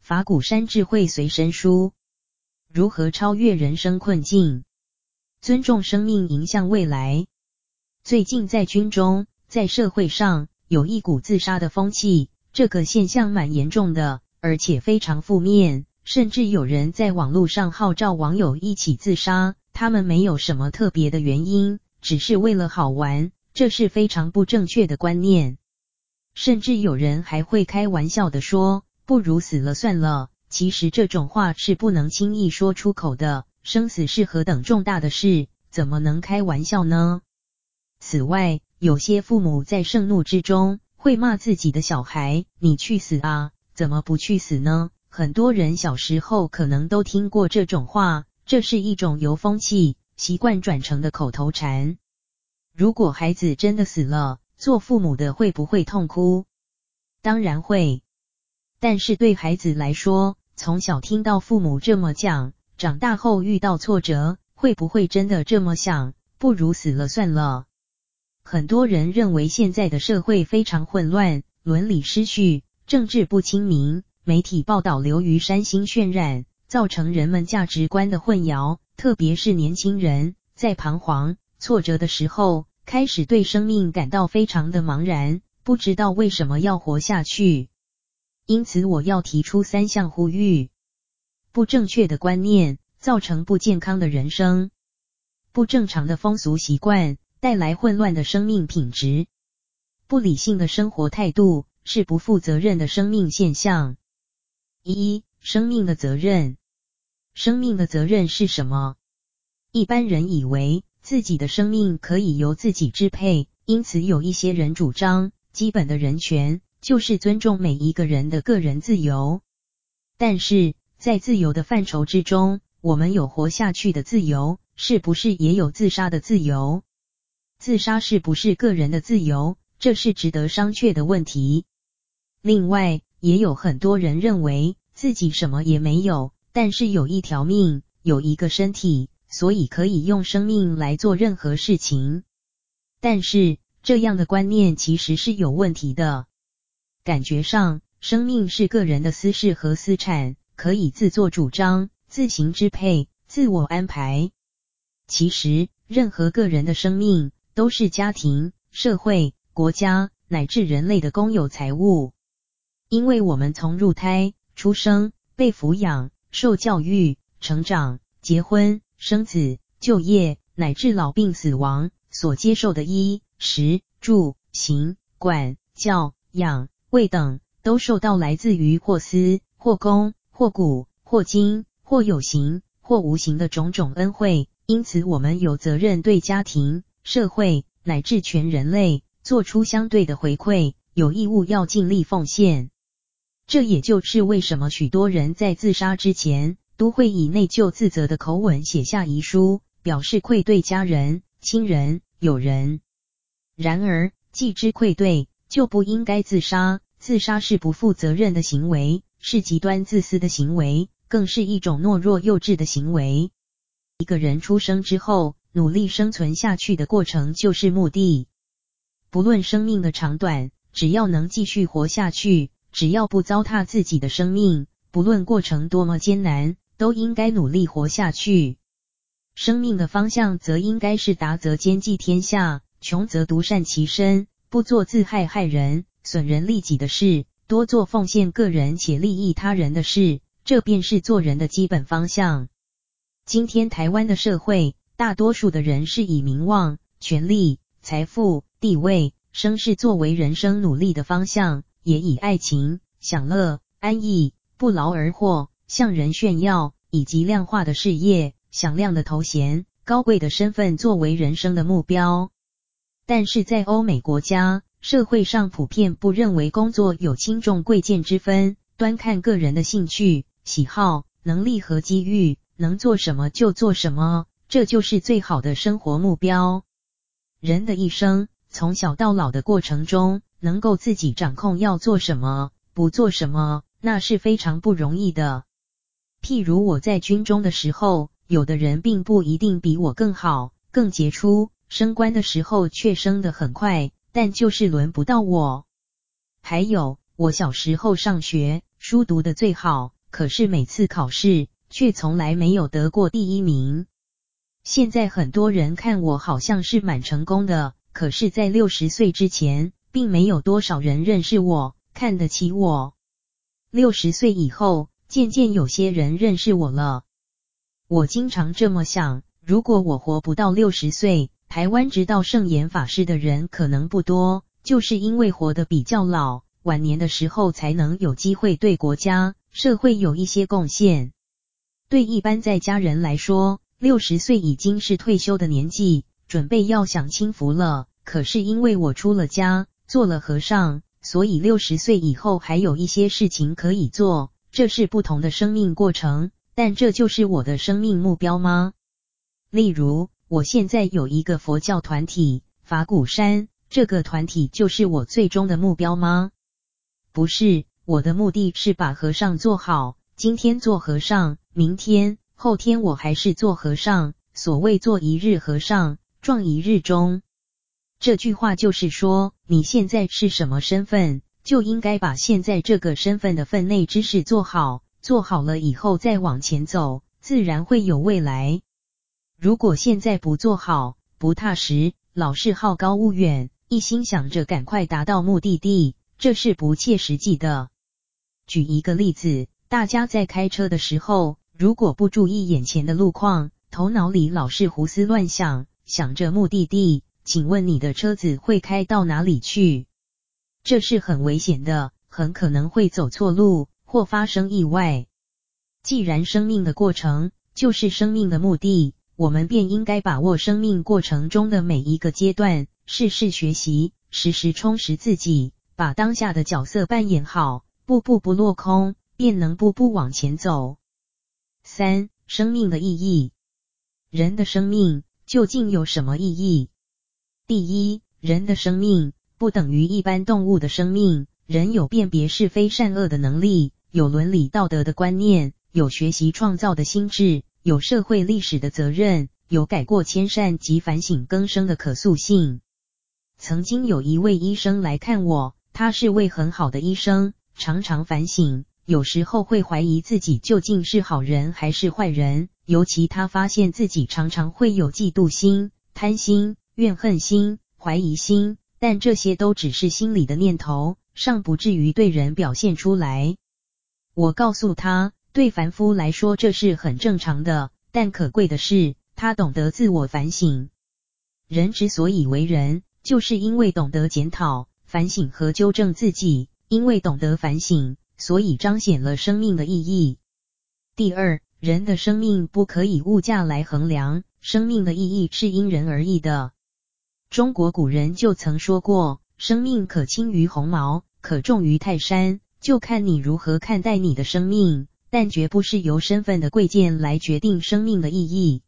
法鼓山智慧随身书：如何超越人生困境？尊重生命，迎向未来。最近在军中，在社会上有一股自杀的风气，这个现象蛮严重的，而且非常负面，甚至有人在网络上号召网友一起自杀。他们没有什么特别的原因，只是为了好玩，这是非常不正确的观念。甚至有人还会开玩笑的说，不如死了算了，其实这种话是不能轻易说出口的。生死是何等重大的事，怎么能开玩笑呢？此外，有些父母在盛怒之中会骂自己的小孩：“你去死啊，怎么不去死呢？”很多人小时候可能都听过这种话，这是一种由风气习惯转成的口头禅。如果孩子真的死了，做父母的会不会痛哭？当然会。但是对孩子来说，从小听到父母这么讲，长大后遇到挫折，会不会真的这么想？不如死了算了。很多人认为现在的社会非常混乱，伦理失序，政治不清明，媒体报道流于煽心渲染，造成人们价值观的混淆。特别是年轻人，在彷徨、挫折的时候，开始对生命感到非常的茫然，不知道为什么要活下去。因此，我要提出三项呼吁：不正确的观念造成不健康的人生；不正常的风俗习惯带来混乱的生命品质；不理性的生活态度是不负责任的生命现象。一、生命的责任。生命的责任是什么？一般人以为自己的生命可以由自己支配，因此有一些人主张基本的人权。就是尊重每一个人的个人自由，但是在自由的范畴之中，我们有活下去的自由，是不是也有自杀的自由？自杀是不是个人的自由？这是值得商榷的问题。另外，也有很多人认为自己什么也没有，但是有一条命，有一个身体，所以可以用生命来做任何事情。但是这样的观念其实是有问题的。感觉上，生命是个人的私事和私产，可以自作主张、自行支配、自我安排。其实，任何个人的生命都是家庭、社会、国家乃至人类的公有财物。因为我们从入胎、出生、被抚养、受教育、成长、结婚、生子、就业，乃至老病死亡所接受的衣食住行、管教养。位等都受到来自于或私或公或古或今或有形或无形的种种恩惠，因此我们有责任对家庭、社会乃至全人类做出相对的回馈，有义务要尽力奉献。这也就是为什么许多人在自杀之前都会以内疚自责的口吻写下遗书，表示愧对家人、亲人、友人。然而，既知愧对，就不应该自杀。自杀是不负责任的行为，是极端自私的行为，更是一种懦弱幼稚的行为。一个人出生之后，努力生存下去的过程就是目的。不论生命的长短，只要能继续活下去，只要不糟蹋自己的生命，不论过程多么艰难，都应该努力活下去。生命的方向则应该是达则兼济天下，穷则独善其身。不做自害害人、损人利己的事，多做奉献个人且利益他人的事，这便是做人的基本方向。今天台湾的社会，大多数的人是以名望、权力、财富、地位、声势作为人生努力的方向，也以爱情、享乐、安逸、不劳而获、向人炫耀以及量化的事业、响亮的头衔、高贵的身份作为人生的目标。但是在欧美国家，社会上普遍不认为工作有轻重贵贱之分，端看个人的兴趣、喜好、能力和机遇，能做什么就做什么，这就是最好的生活目标。人的一生，从小到老的过程中，能够自己掌控要做什么，不做什么，那是非常不容易的。譬如我在军中的时候，有的人并不一定比我更好、更杰出，升官的时候却升得很快，但就是轮不到我。还有，我小时候上学，书读得最好，可是每次考试却从来没有得过第一名。现在很多人看我好像是蛮成功的，可是，在六十岁之前，并没有多少人认识我，看得起我。六十岁以后，渐渐有些人认识我了。我经常这么想：如果我活不到六十岁，台湾知道圣严法师的人可能不多，就是因为活得比较老，晚年的时候才能有机会对国家、社会有一些贡献。对一般在家人来说，六十岁已经是退休的年纪，准备要享清福了。可是因为我出了家，做了和尚，所以六十岁以后还有一些事情可以做。这是不同的生命过程，但这就是我的生命目标吗？例如，我现在有一个佛教团体法鼓山，这个团体就是我最终的目标吗？不是，我的目的是把和尚做好。今天做和尚，明天、后天我还是做和尚。所谓做一日和尚，撞一日钟。这句话就是说，你现在是什么身份，就应该把现在这个身份的分内之事做好，做好了以后再往前走，自然会有未来。如果现在不做好，不踏实，老是好高骛远，一心想着赶快达到目的地，这是不切实际的。举一个例子，大家在开车的时候，如果不注意眼前的路况，头脑里老是胡思乱想，想着目的地。请问你的车子会开到哪里去？这是很危险的，很可能会走错路或发生意外。既然生命的过程就是生命的目的，我们便应该把握生命过程中的每一个阶段，事事学习，时时充实自己，把当下的角色扮演好，步步不落空，便能步步往前走。三、生命的意义，人的生命究竟有什么意义？第一，人的生命不等于一般动物的生命。人有辨别是非善恶的能力，有伦理道德的观念，有学习创造的心智，有社会历史的责任，有改过迁善及反省更生的可塑性。曾经有一位医生来看我，他是位很好的医生，常常反省，有时候会怀疑自己究竟是好人还是坏人。尤其他发现自己常常会有嫉妒心、贪心。怨恨心、怀疑心，但这些都只是心里的念头，尚不至于对人表现出来。我告诉他，对凡夫来说这是很正常的，但可贵的是，他懂得自我反省。人之所以为人，就是因为懂得检讨、反省和纠正自己。因为懂得反省，所以彰显了生命的意义。第二，人的生命不可以物价来衡量，生命的意义是因人而异的。中国古人就曾说过：“生命可轻于鸿毛，可重于泰山，就看你如何看待你的生命。”但绝不是由身份的贵贱来决定生命的意义。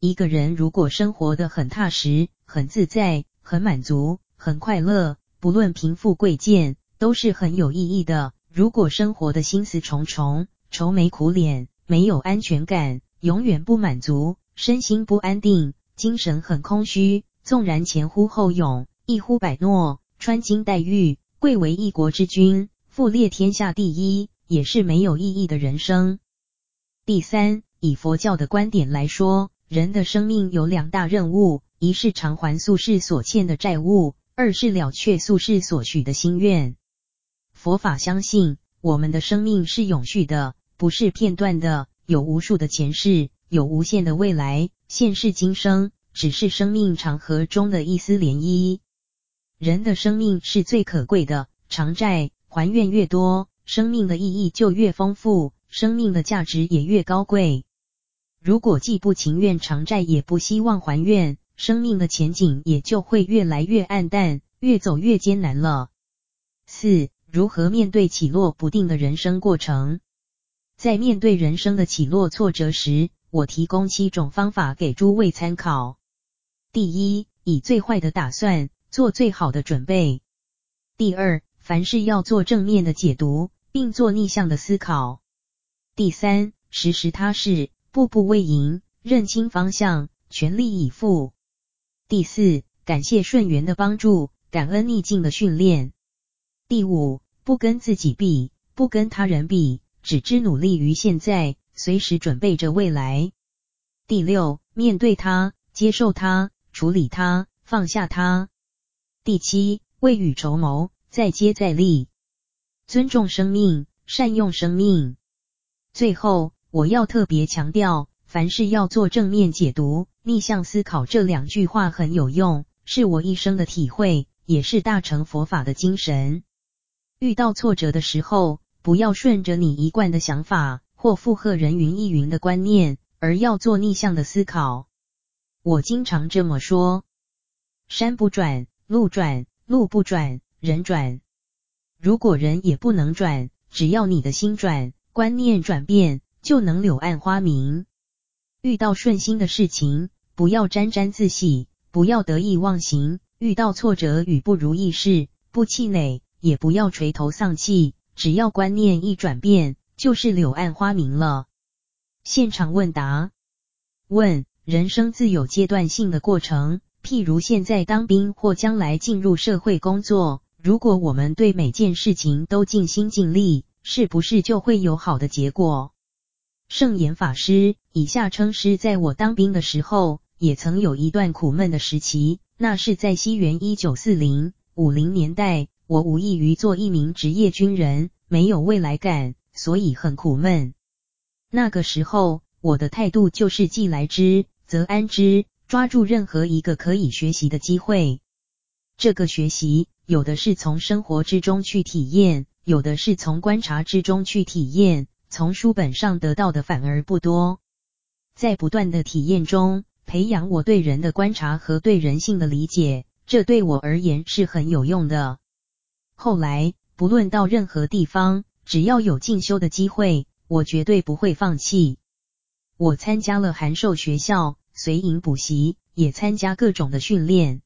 一个人如果生活得很踏实、很自在、很满足、很快乐，不论贫富贵贱，都是很有意义的。如果生活的心思重重、愁眉苦脸、没有安全感、永远不满足、身心不安定、精神很空虚。纵然前呼后拥，一呼百诺，穿金戴玉，贵为一国之君，富列天下第一，也是没有意义的人生。第三，以佛教的观点来说，人的生命有两大任务：一是偿还宿世所欠的债务，二是了却宿世所许的心愿。佛法相信，我们的生命是永续的，不是片段的，有无数的前世，有无限的未来，现世今生。只是生命长河中的一丝涟漪。人的生命是最可贵的，偿债还愿越多，生命的意义就越丰富，生命的价值也越高贵。如果既不情愿偿债，也不希望还愿，生命的前景也就会越来越暗淡，越走越艰难了。四、如何面对起落不定的人生过程？在面对人生的起落挫折时，我提供七种方法给诸位参考。第一，以最坏的打算，做最好的准备。第二，凡事要做正面的解读，并做逆向的思考。第三，时时踏实，步步为营，认清方向，全力以赴。第四，感谢顺缘的帮助，感恩逆境的训练。第五，不跟自己比，不跟他人比，只知努力于现在，随时准备着未来。第六，面对他，接受他，处理它，放下它。第七，未雨绸缪，再接再厉，尊重生命，善用生命。最后，我要特别强调，凡事要做正面解读，逆向思考这两句话很有用，是我一生的体会，也是大乘佛法的精神。遇到挫折的时候，不要顺着你一贯的想法，或附和人云亦云的观念，而要做逆向的思考。我经常这么说：山不转。路转，路不转，人转。如果人也不能转，只要你的心转，观念转变，就能柳暗花明。遇到顺心的事情，不要沾沾自喜，不要得意忘形；遇到挫折与不如意事，不气馁，也不要垂头丧气。只要观念一转变，就是柳暗花明了。现场问答：问，人生自有阶段性的过程。譬如现在当兵或将来进入社会工作，如果我们对每件事情都尽心尽力，是不是就会有好的结果？圣严法师，以下称师，在我当兵的时候，也曾有一段苦闷的时期。那是在西元一九四零五零年代，我无异于做一名职业军人，没有未来感，所以很苦闷。那个时候，我的态度就是既来之，则安之。抓住任何一个可以学习的机会，这个学习有的是从生活之中去体验，有的是从观察之中去体验，从书本上得到的反而不多。在不断的体验中，培养我对人的观察和对人性的理解，这对我而言是很有用的。后来，不论到任何地方，只要有进修的机会，我绝对不会放弃。我参加了函授学校。随营补习，也参加各种的训练。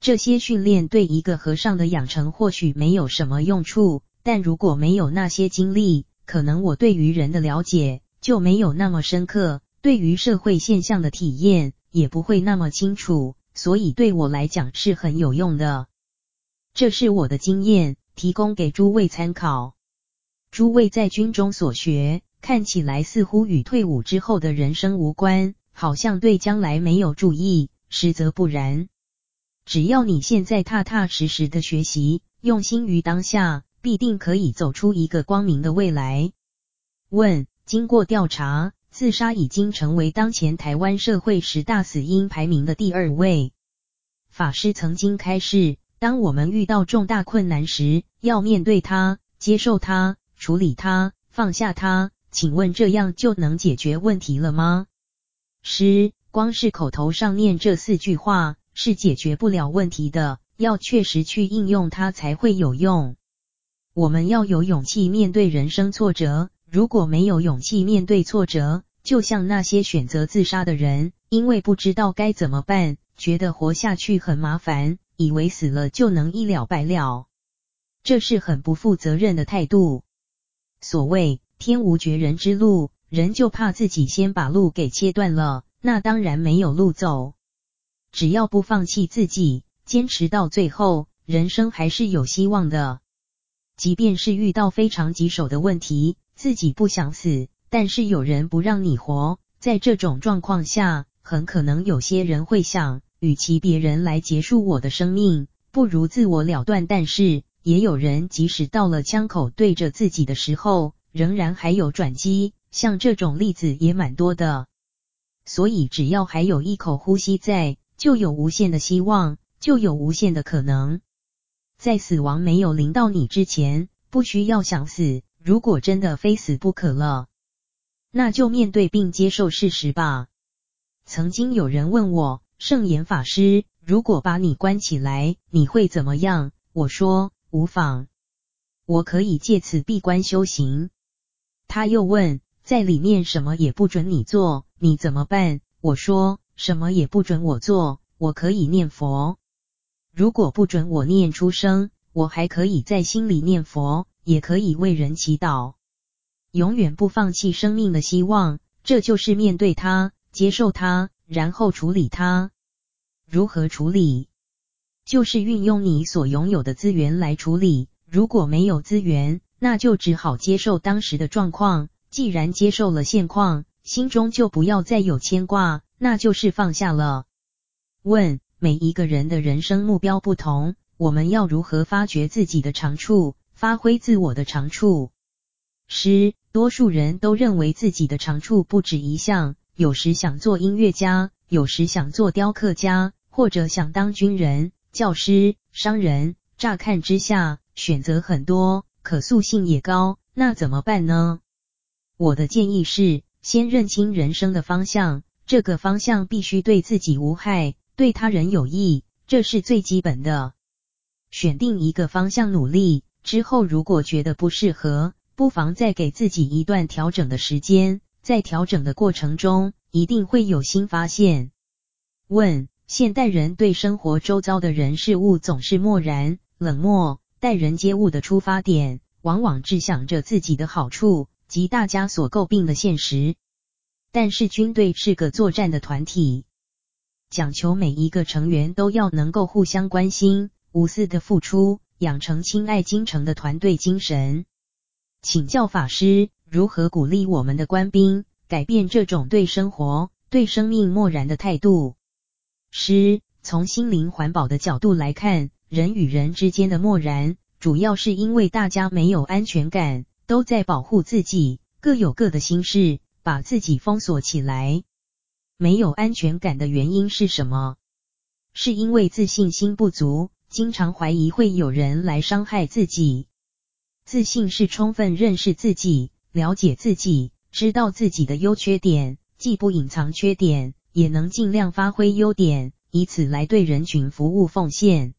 这些训练对一个和尚的养成或许没有什么用处，但如果没有那些经历，可能我对于人的了解就没有那么深刻，对于社会现象的体验也不会那么清楚，所以对我来讲是很有用的。这是我的经验，提供给诸位参考。诸位在军中所学，看起来似乎与退伍之后的人生无关。好像对将来没有注意，实则不然。只要你现在踏踏实实的学习，用心于当下，必定可以走出一个光明的未来。问：经过调查，自杀已经成为当前台湾社会十大死因排名的第二位。法师曾经开示，当我们遇到重大困难时，要面对它，接受它，处理它，放下它。请问这样就能解决问题了吗？师，光是口头上念这四句话是解决不了问题的，要确实去应用它才会有用。我们要有勇气面对人生挫折，如果没有勇气面对挫折，就像那些选择自杀的人，因为不知道该怎么办，觉得活下去很麻烦，以为死了就能一了百了，这是很不负责任的态度。所谓天无绝人之路。人就怕自己先把路给切断了，那当然没有路走。只要不放弃自己，坚持到最后，人生还是有希望的。即便是遇到非常棘手的问题，自己不想死，但是有人不让你活，在这种状况下，很可能有些人会想，与其别人来结束我的生命，不如自我了断。但是也有人即使到了枪口对着自己的时候，仍然还有转机。像这种例子也蛮多的，所以只要还有一口呼吸在，就有无限的希望，就有无限的可能。在死亡没有临到你之前，不需要想死。如果真的非死不可了，那就面对并接受事实吧。曾经有人问我，圣严法师，如果把你关起来，你会怎么样？我说无妨，我可以借此闭关修行。他又问。在里面什么也不准你做，你怎么办？我说什么也不准我做，我可以念佛。如果不准我念出声，我还可以在心里念佛，也可以为人祈祷。永远不放弃生命的希望，这就是面对它，接受它，然后处理它。如何处理？就是运用你所拥有的资源来处理。如果没有资源，那就只好接受当时的状况。既然接受了现况，心中就不要再有牵挂，那就是放下了。问：每一个人的人生目标不同，我们要如何发掘自己的长处，发挥自我的长处？师：多数人都认为自己的长处不止一项，有时想做音乐家，有时想做雕刻家，或者想当军人、教师、商人。乍看之下，选择很多，可塑性也高，那怎么办呢？我的建议是，先认清人生的方向，这个方向必须对自己无害，对他人有益，这是最基本的。选定一个方向努力之后，如果觉得不适合，不妨再给自己一段调整的时间，在调整的过程中，一定会有新发现。问：现代人对生活周遭的人事物总是漠然、冷漠，待人接物的出发点，往往只想着自己的好处及大家所诟病的现实。但是军队是个作战的团体，讲求每一个成员都要能够互相关心、无私的付出，养成亲爱精诚的团队精神。请教法师，如何鼓励我们的官兵改变这种对生活、对生命漠然的态度？师，从心灵环保的角度来看，人与人之间的漠然，主要是因为大家没有安全感，都在保护自己，各有各的心事，把自己封锁起来。没有安全感的原因是什么？是因为自信心不足，经常怀疑会有人来伤害自己。自信是充分认识自己、了解自己、知道自己的优缺点，既不隐藏缺点，也能尽量发挥优点，以此来对人群服务奉献。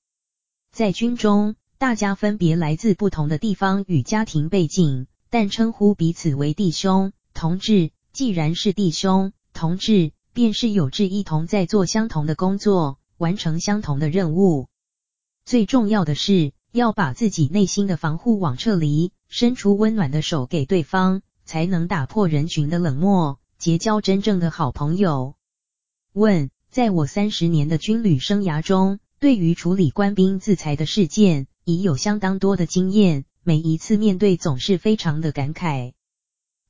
在军中，大家分别来自不同的地方与家庭背景，但称呼彼此为弟兄、同志。既然是弟兄、同志，便是有志一同在做相同的工作，完成相同的任务。最重要的是，要把自己内心的防护网撤离，伸出温暖的手给对方，才能打破人群的冷漠，结交真正的好朋友。问：在我三十年的军旅生涯中，对于处理官兵自裁的事件，已有相当多的经验，每一次面对总是非常的感慨。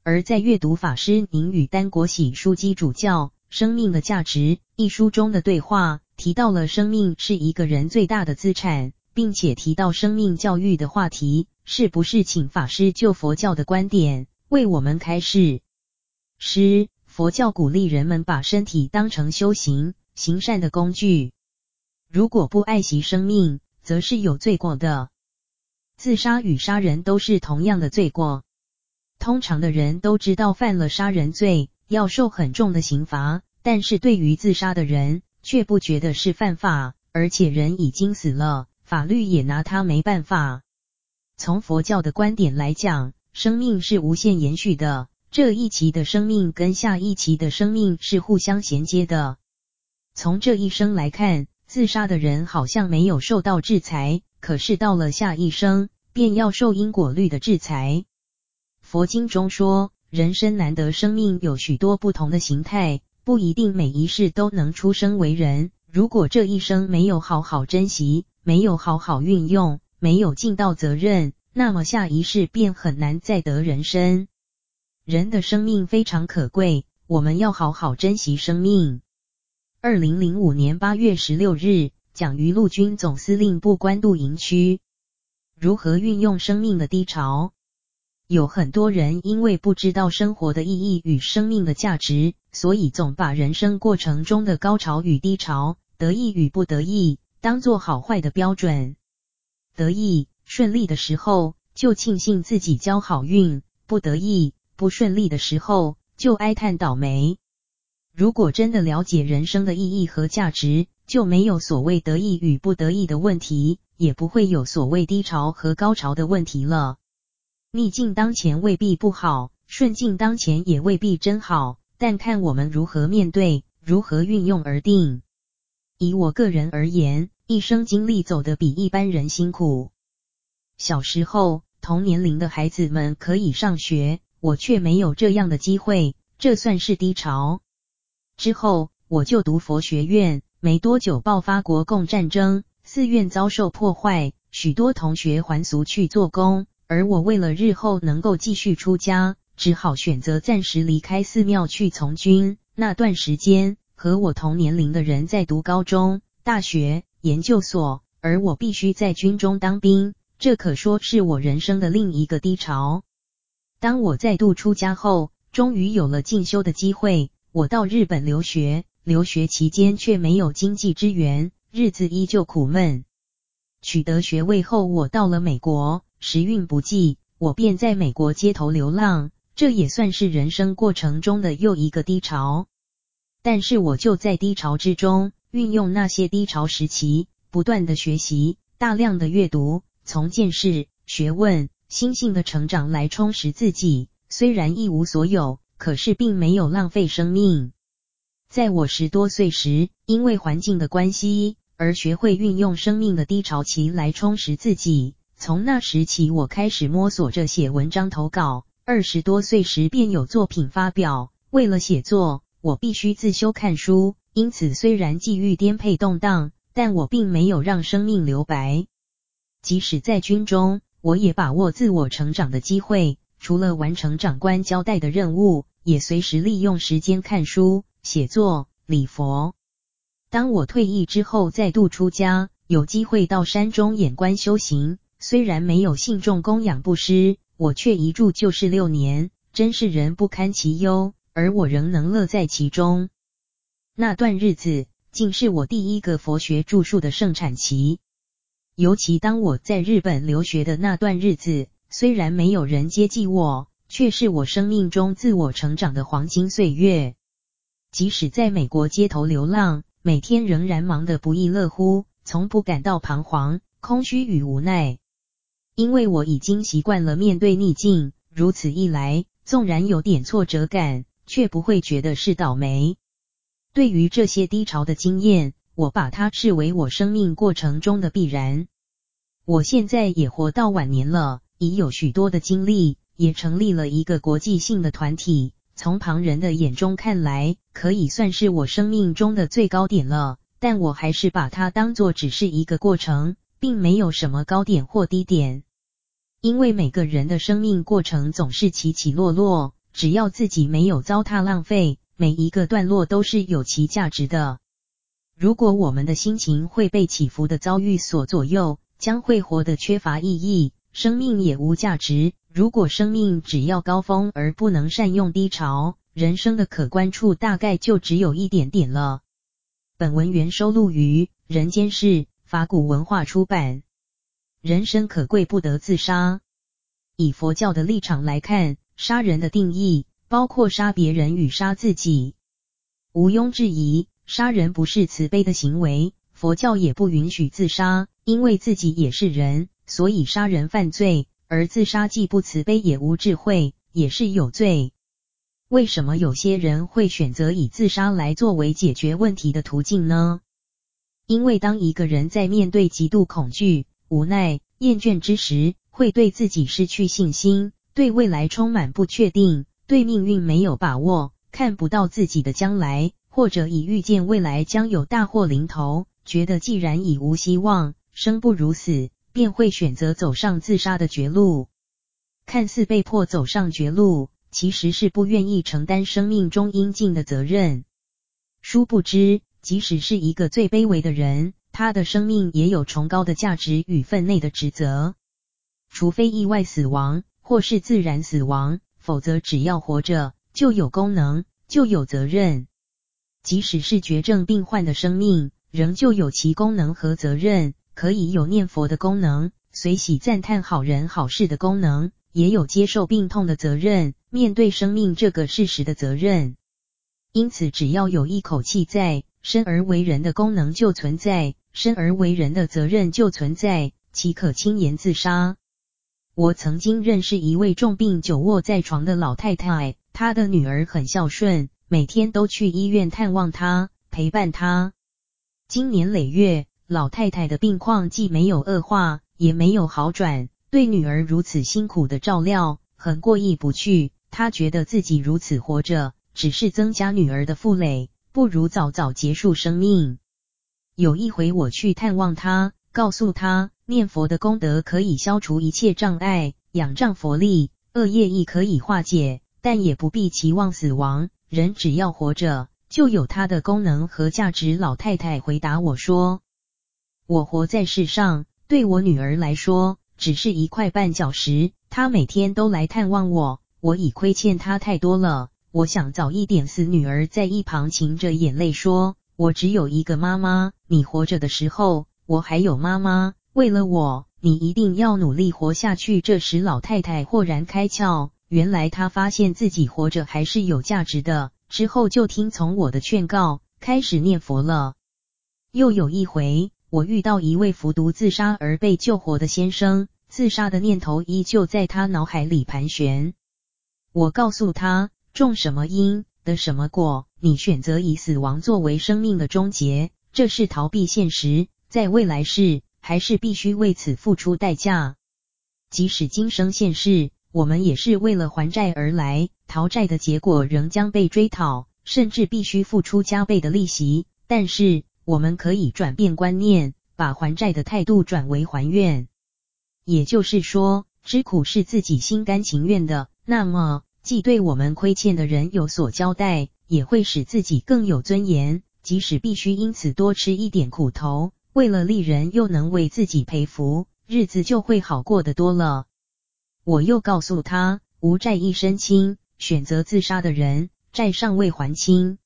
而在阅读法师您与丹国喜书记主教《生命的价值》一书中的对话，提到了生命是一个人最大的资产。并且提到生命教育的话题，是不是请法师就佛教的观点为我们开示？师，佛教鼓励人们把身体当成修行行善的工具，如果不爱惜生命，则是有罪过的。自杀与杀人都是同样的罪过。通常的人都知道犯了杀人罪要受很重的刑罚，但是对于自杀的人却不觉得是犯法，而且人已经死了。法律也拿他没办法。从佛教的观点来讲，生命是无限延续的，这一期的生命跟下一期的生命是互相衔接的。从这一生来看，自杀的人好像没有受到制裁，可是到了下一生，便要受因果律的制裁。佛经中说，人生难得，生命有许多不同的形态，不一定每一世都能出生为人。如果这一生没有好好珍惜，没有好好运用，没有尽到责任，那么下一世便很难再得人身。人的生命非常可贵，我们要好好珍惜生命。二零零五年八月十六日，讲于陆军总司令部官渡营区。如何运用生命的低潮？有很多人因为不知道生活的意义与生命的价值，所以总把人生过程中的高潮与低潮、得意与不得意，当做好坏的标准，得意顺利的时候就庆幸自己交好运，不得意不顺利的时候就哀叹倒霉。如果真的了解人生的意义和价值，就没有所谓得意与不得意的问题，也不会有所谓低潮和高潮的问题了。逆境当前未必不好，顺境当前也未必真好，但看我们如何面对，如何运用而定。以我个人而言，一生经历走得比一般人辛苦。小时候，同年龄的孩子们可以上学，我却没有这样的机会，这算是低潮。之后我就读佛学院，没多久爆发国共战争，寺院遭受破坏，许多同学还俗去做工，而我为了日后能够继续出家，只好选择暂时离开寺庙去从军。那段时间，和我同年龄的人在读高中、大学、研究所，而我必须在军中当兵，这可说是我人生的另一个低潮。当我再度出家后，终于有了进修的机会。我到日本留学，留学期间却没有经济支援，日子依旧苦闷。取得学位后，我到了美国，时运不济，我便在美国街头流浪，这也算是人生过程中的又一个低潮。但是我就在低潮之中，运用那些低潮时期，不断的学习，大量的阅读，从见识、学问、心性的成长来充实自己。虽然一无所有，可是并没有浪费生命。在我十多岁时，因为环境的关系，而学会运用生命的低潮期来充实自己。从那时起，我开始摸索着写文章投稿。二十多岁时便有作品发表。为了写作，我必须自修看书。因此，虽然际遇颠沛动荡，但我并没有让生命留白。即使在军中，我也把握自我成长的机会。除了完成长官交代的任务，也随时利用时间看书、写作、礼佛。当我退役之后，再度出家，有机会到山中掩观修行。虽然没有信众供养布施，我却一住就是六年，真是人不堪其忧，而我仍能乐在其中。那段日子，竟是我第一个佛学著述的盛产期。尤其当我在日本留学的那段日子，虽然没有人接济我，却是我生命中自我成长的黄金岁月。即使在美国街头流浪，每天仍然忙得不亦乐乎，从不感到彷徨、空虚与无奈。因为我已经习惯了面对逆境，如此一来，纵然有点挫折感，却不会觉得是倒霉。对于这些低潮的经验，我把它视为我生命过程中的必然。我现在也活到晚年了，已有许多的经历，也成立了一个国际性的团体。从旁人的眼中看来，可以算是我生命中的最高点了，但我还是把它当作只是一个过程，并没有什么高点或低点。因为每个人的生命过程总是起起落落，只要自己没有糟蹋浪费，每一个段落都是有其价值的。如果我们的心情会被起伏的遭遇所左右，将会活得缺乏意义，生命也无价值。如果生命只要高峰而不能善用低潮，人生的可观处大概就只有一点点了。本文原收录于《人间世》法鼓文化出版。人生可贵不得自杀。以佛教的立场来看，杀人的定义包括杀别人与杀自己。毋庸置疑，杀人不是慈悲的行为。佛教也不允许自杀，因为自己也是人，所以杀人犯罪。而自杀既不慈悲也无智慧，也是有罪。为什么有些人会选择以自杀来作为解决问题的途径呢？因为当一个人在面对极度恐惧、无奈、厌倦之时，会对自己失去信心，对未来充满不确定，对命运没有把握，看不到自己的将来，或者已预见未来将有大祸临头，觉得既然已无希望，生不如死。便会选择走上自杀的绝路，看似被迫走上绝路，其实是不愿意承担生命中应尽的责任。殊不知，即使是一个最卑微的人，他的生命也有崇高的价值与分内的职责。除非意外死亡或是自然死亡，否则只要活着，就有功能，就有责任。即使是绝症病患的生命，仍旧有其功能和责任。可以有念佛的功能，随喜赞叹好人好事的功能，也有接受病痛的责任，面对生命这个事实的责任。因此，只要有一口气在，生而为人的功能就存在，生而为人的责任就存在，岂可轻言自杀？我曾经认识一位重病久卧在床的老太太，她的女儿很孝顺，每天都去医院探望她，陪伴她。经年累月。老太太的病况既没有恶化，也没有好转，对女儿如此辛苦的照料，很过意不去。她觉得自己如此活着，只是增加女儿的负累，不如早早结束生命。有一回我去探望她，告诉她念佛的功德可以消除一切障碍，仰仗佛力，恶业亦可以化解，但也不必期望死亡。人只要活着，就有它的功能和价值。老太太回答我说：“我活在世上，对我女儿来说，只是一块绊脚石。她每天都来探望我。”我已亏欠她太多了，我想早一点死。女儿在一旁噙着眼泪说：“我只有一个妈妈，你活着的时候，我还有妈妈。为了我，你一定要努力活下去。”这时，老太太豁然开窍，原来她发现自己活着还是有价值的。之后就听从我的劝告，开始念佛了。又有一回，我遇到一位服毒自杀而被救活的先生，自杀的念头依旧在他脑海里盘旋。我告诉他，种什么因得什么果。你选择以死亡作为生命的终结，这是逃避现实，在未来世还是必须为此付出代价。即使今生现世，我们也是为了还债而来，逃债的结果仍将被追讨，甚至必须付出加倍的利息。但是我们可以转变观念，把还债的态度转为还愿。也就是说，知苦是自己心甘情愿的。那么，既对我们亏欠的人有所交代，也会使自己更有尊严。即使必须因此多吃一点苦头，为了利人又能为自己赔福，日子就会好过得多了。我又告诉他，无债一身轻，选择自杀的人，债尚未还清，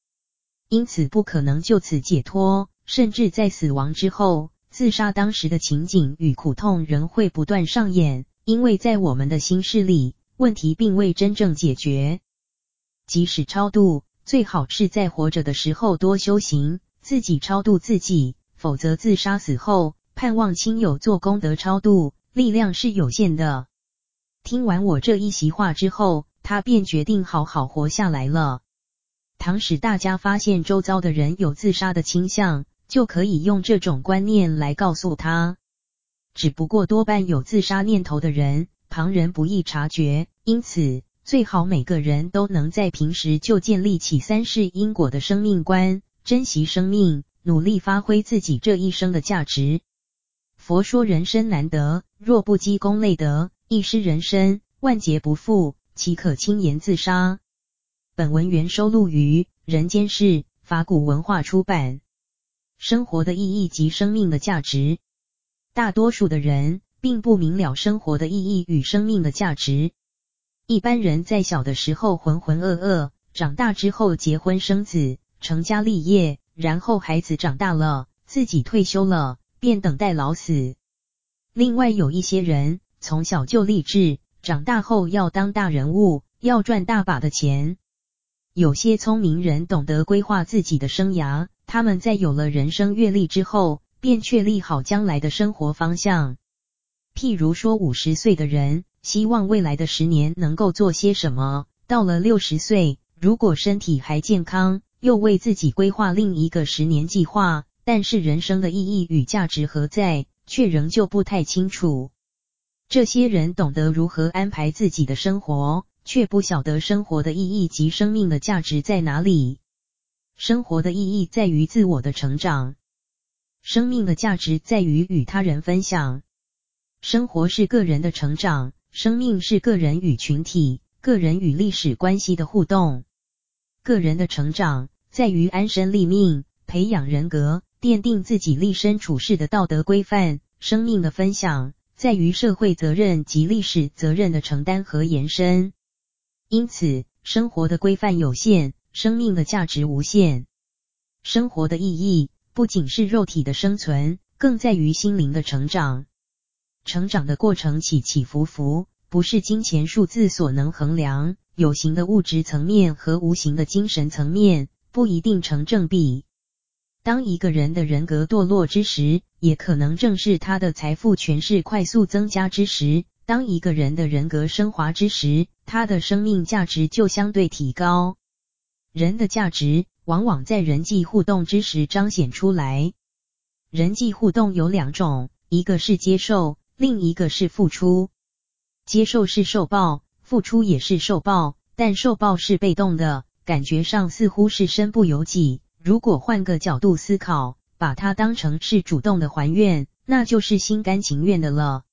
因此不可能就此解脱，甚至在死亡之后，自杀当时的情景与苦痛仍会不断上演，因为在我们的心事里。问题并未真正解决，即使超度，最好是在活着的时候多修行，自己超度自己，否则自杀死后，盼望亲友做功德超度，力量是有限的。听完我这一席话之后，他便决定好好活下来了。倘使大家发现周遭的人有自杀的倾向，就可以用这种观念来告诉他。只不过多半有自杀念头的人，旁人不易察觉，因此最好每个人都能在平时就建立起三世因果的生命观，珍惜生命，努力发挥自己这一生的价值。佛说人生难得，若不积功累德，一失人身，万劫不复，岂可轻言自杀？本文原收录于《人间世》法鼓文化出版。生活的意义及生命的价值，大多数的人。并不明了生活的意义与生命的价值。一般人在小的时候浑浑噩噩，长大之后结婚生子，成家立业，然后孩子长大了，自己退休了，便等待老死。另外有一些人从小就立志，长大后要当大人物，要赚大把的钱。有些聪明人懂得规划自己的生涯，他们在有了人生阅历之后，便确立好将来的生活方向。譬如说，五十岁的人希望未来的十年能够做些什么；到了六十岁，如果身体还健康，又为自己规划另一个十年计划。但是人生的意义与价值何在，却仍旧不太清楚。这些人懂得如何安排自己的生活，却不晓得生活的意义及生命的价值在哪里。生活的意义在于自我的成长，生命的价值在于与他人分享。生活是个人的成长，生命是个人与群体、个人与历史关系的互动。个人的成长在于安身立命，培养人格，奠定自己立身处世的道德规范；生命的分享在于社会责任及历史责任的承担和延伸。因此，生活的规范有限，生命的价值无限。生活的意义不仅是肉体的生存，更在于心灵的成长。成长的过程起起伏伏，不是金钱数字所能衡量。有形的物质层面和无形的精神层面不一定成正比。当一个人的人格堕落之时，也可能正是他的财富权势快速增加之时；当一个人的人格升华之时，他的生命价值就相对提高。人的价值往往在人际互动之时彰显出来。人际互动有两种，一个是接受。另一个是付出。接受是受报，付出也是受报，但受报是被动的，感觉上似乎是身不由己。如果换个角度思考，把它当成是主动的还愿，那就是心甘情愿的了。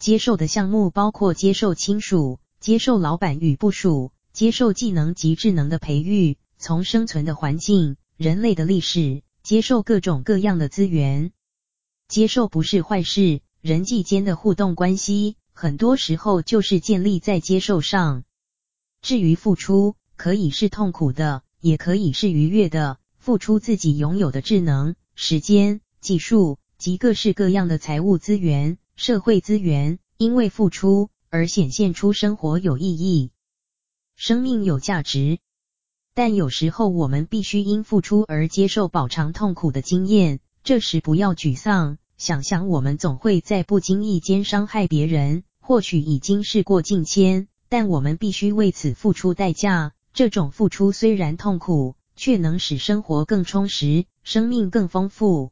接受的项目包括接受亲属、接受老板与部属、接受技能及智能的培育，从生存的环境、人类的历史，接受各种各样的资源。接受不是坏事，人际间的互动关系，很多时候就是建立在接受上。至于付出，可以是痛苦的，也可以是愉悦的。付出自己拥有的智能、时间、技术及各式各样的财务资源、社会资源，因为付出而显现出生活有意义、生命有价值。但有时候我们必须因付出而接受饱尝痛苦的经验，这时不要沮丧，想想我们总会在不经意间伤害别人，或许已经事过境迁，但我们必须为此付出代价。这种付出虽然痛苦。却能使生活更充实，生命更丰富。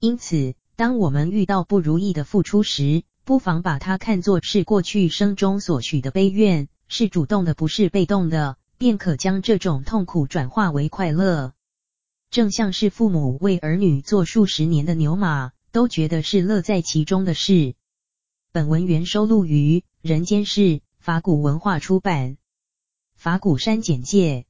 因此，当我们遇到不如意的付出时，不妨把它看作是过去生中所许的悲愿，是主动的，不是被动的，便可将这种痛苦转化为快乐。正像是父母为儿女做数十年的牛马，都觉得是乐在其中的事。本文原收录于《人间世》法鼓文化出版。法鼓山简介。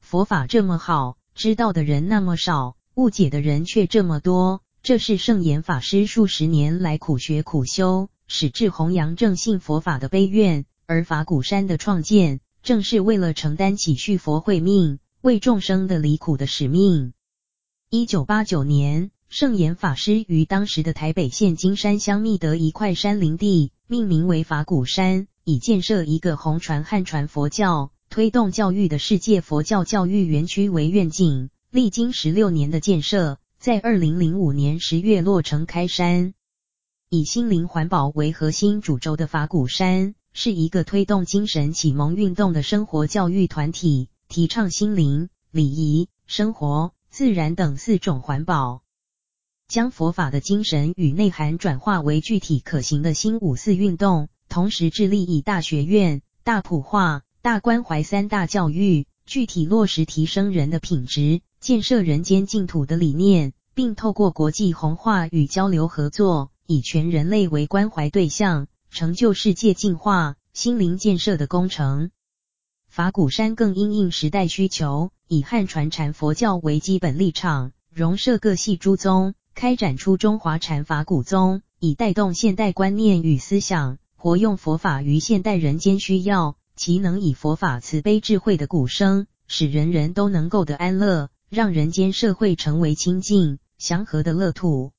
佛法这么好，知道的人那么少，误解的人却这么多。这是圣严法师数十年来苦学苦修，矢志弘扬正信佛法的悲愿。而法鼓山的创建，正是为了承担起续佛慧命、为众生的离苦的使命。一九八九年，圣严法师于当时的台北县金山乡觅得一块山林地，命名为法鼓山，以建设一个弘传汉传佛教。推动教育的世界佛教教育园区为愿景，历经十六年的建设，在二零零五年十月落成开山。以心灵环保为核心主轴的法鼓山，是一个推动精神启蒙运动的生活教育团体，提倡心灵、礼仪、生活、自然等四种环保，将佛法的精神与内涵转化为具体可行的新五四运动，同时致力以大学院、大普化。大关怀三大教育，具体落实提升人的品质、建设人间净土的理念，并透过国际弘化与交流合作，以全人类为关怀对象，成就世界净化、心灵建设的工程。法鼓山更因应时代需求，以汉传禅佛教为基本立场，融摄各系诸宗，开展出中华禅法鼓宗，以带动现代观念与思想，活用佛法于现代人间需要。其能以佛法慈悲智慧的鼓声，使人人都能够得安乐，让人间社会成为清净祥和的乐土。